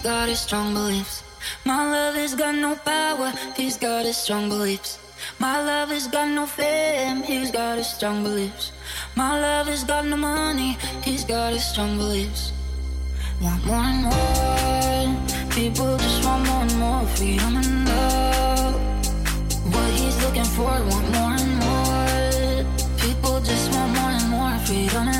he's got his strong beliefs. My love has got no power, he's got his strong beliefs. My love has got no fame, he's got his strong beliefs. My love has got no money, he's got his strong beliefs. Want more and more, people just want more and more freedom and love. What he's looking for, want more and more. People just want more and more freedom and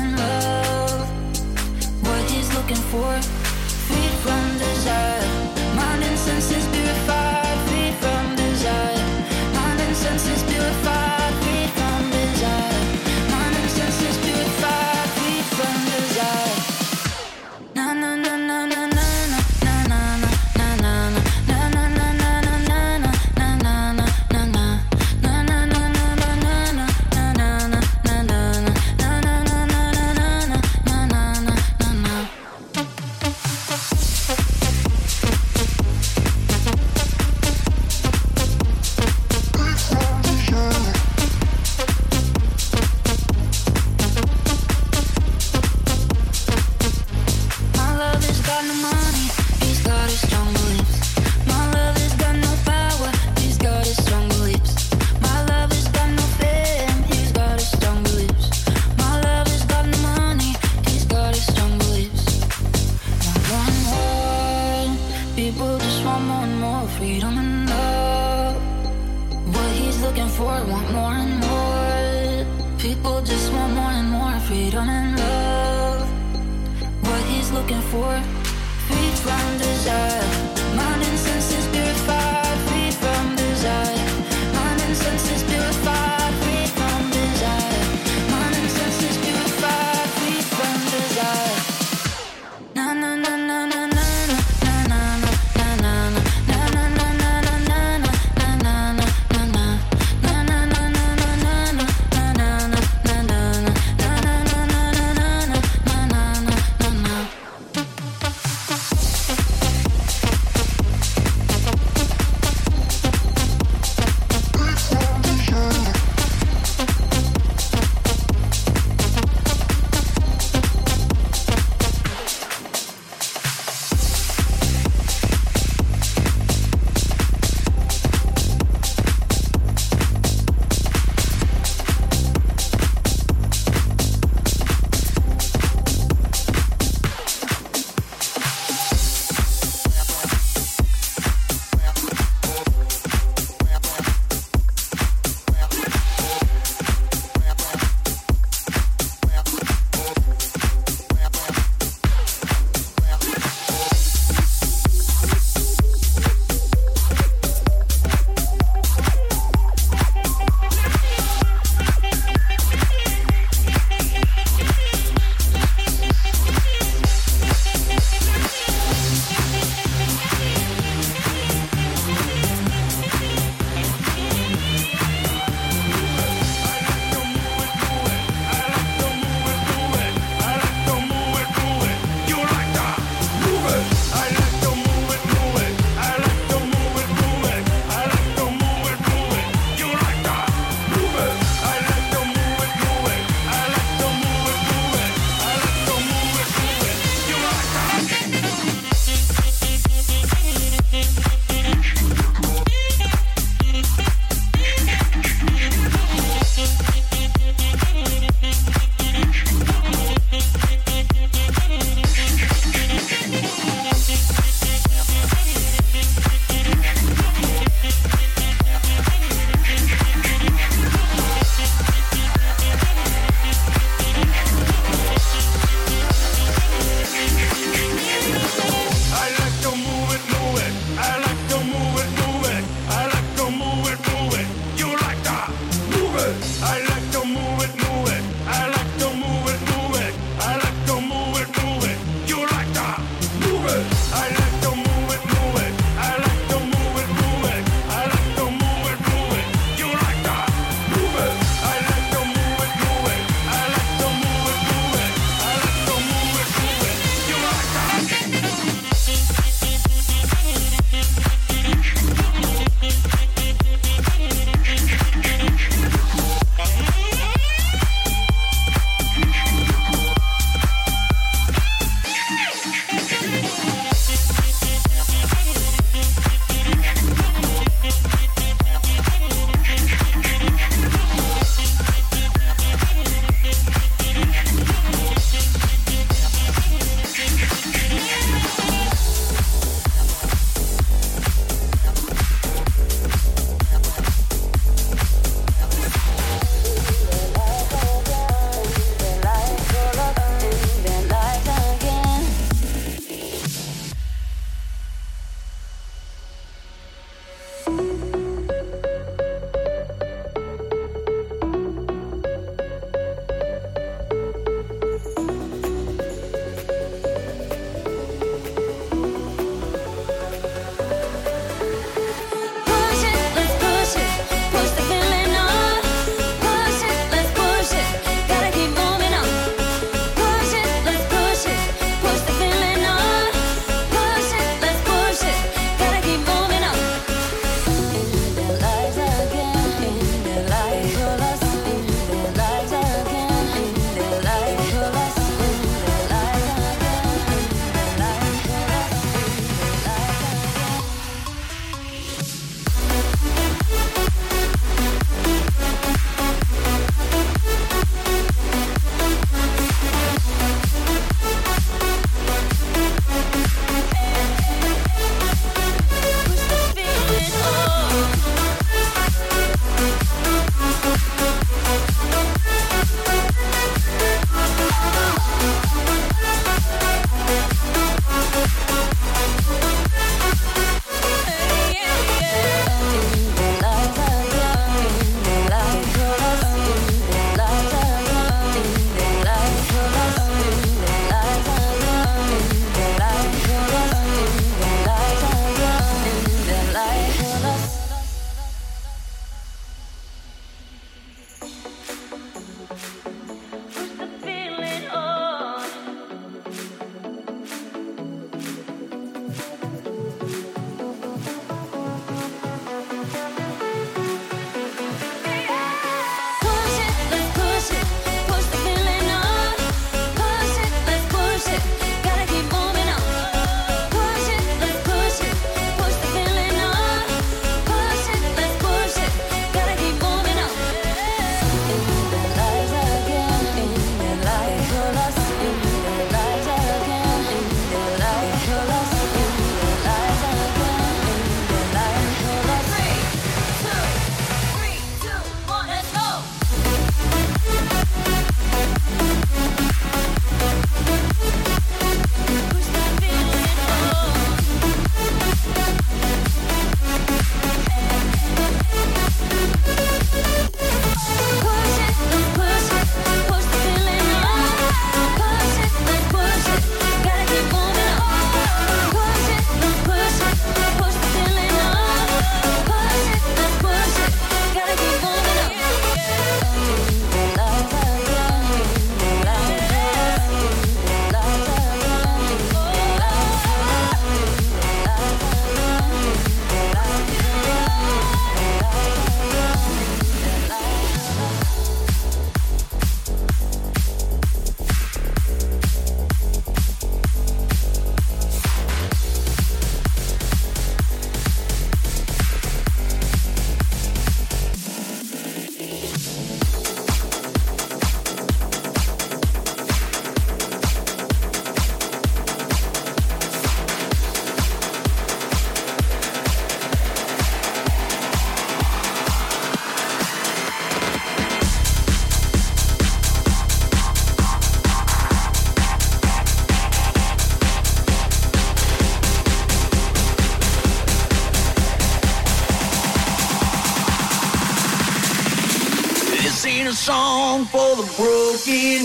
feeling.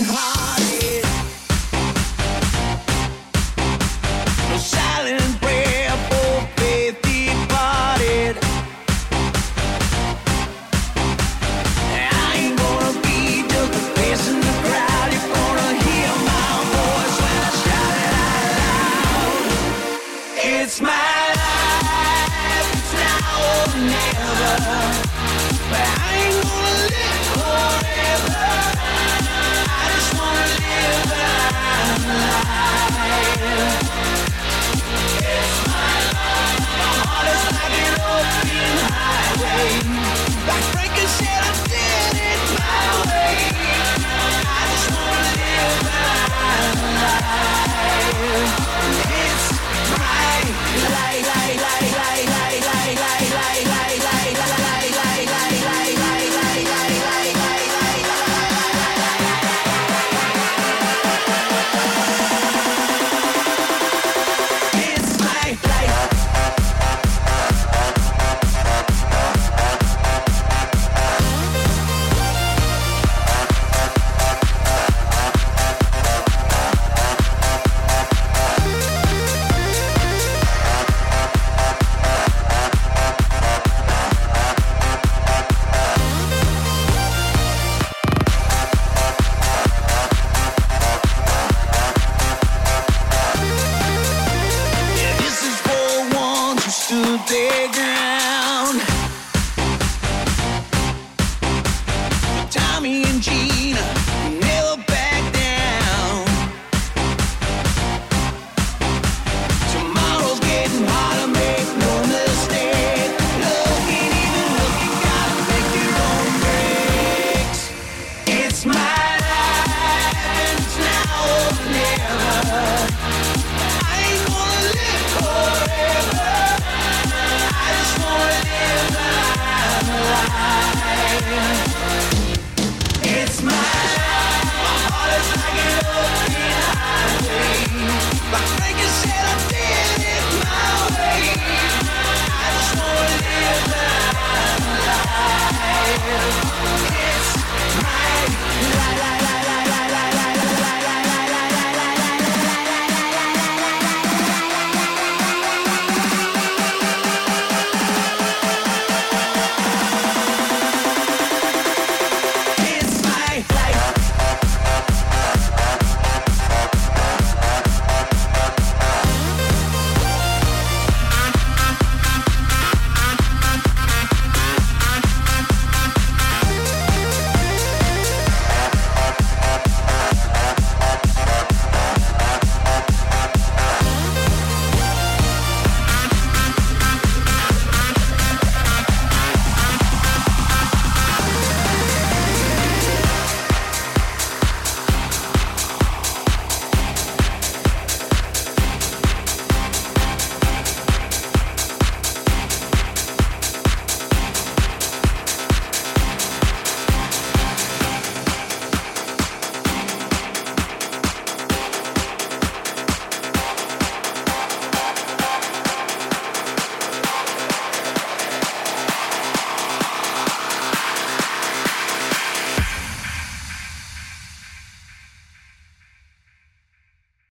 me and G.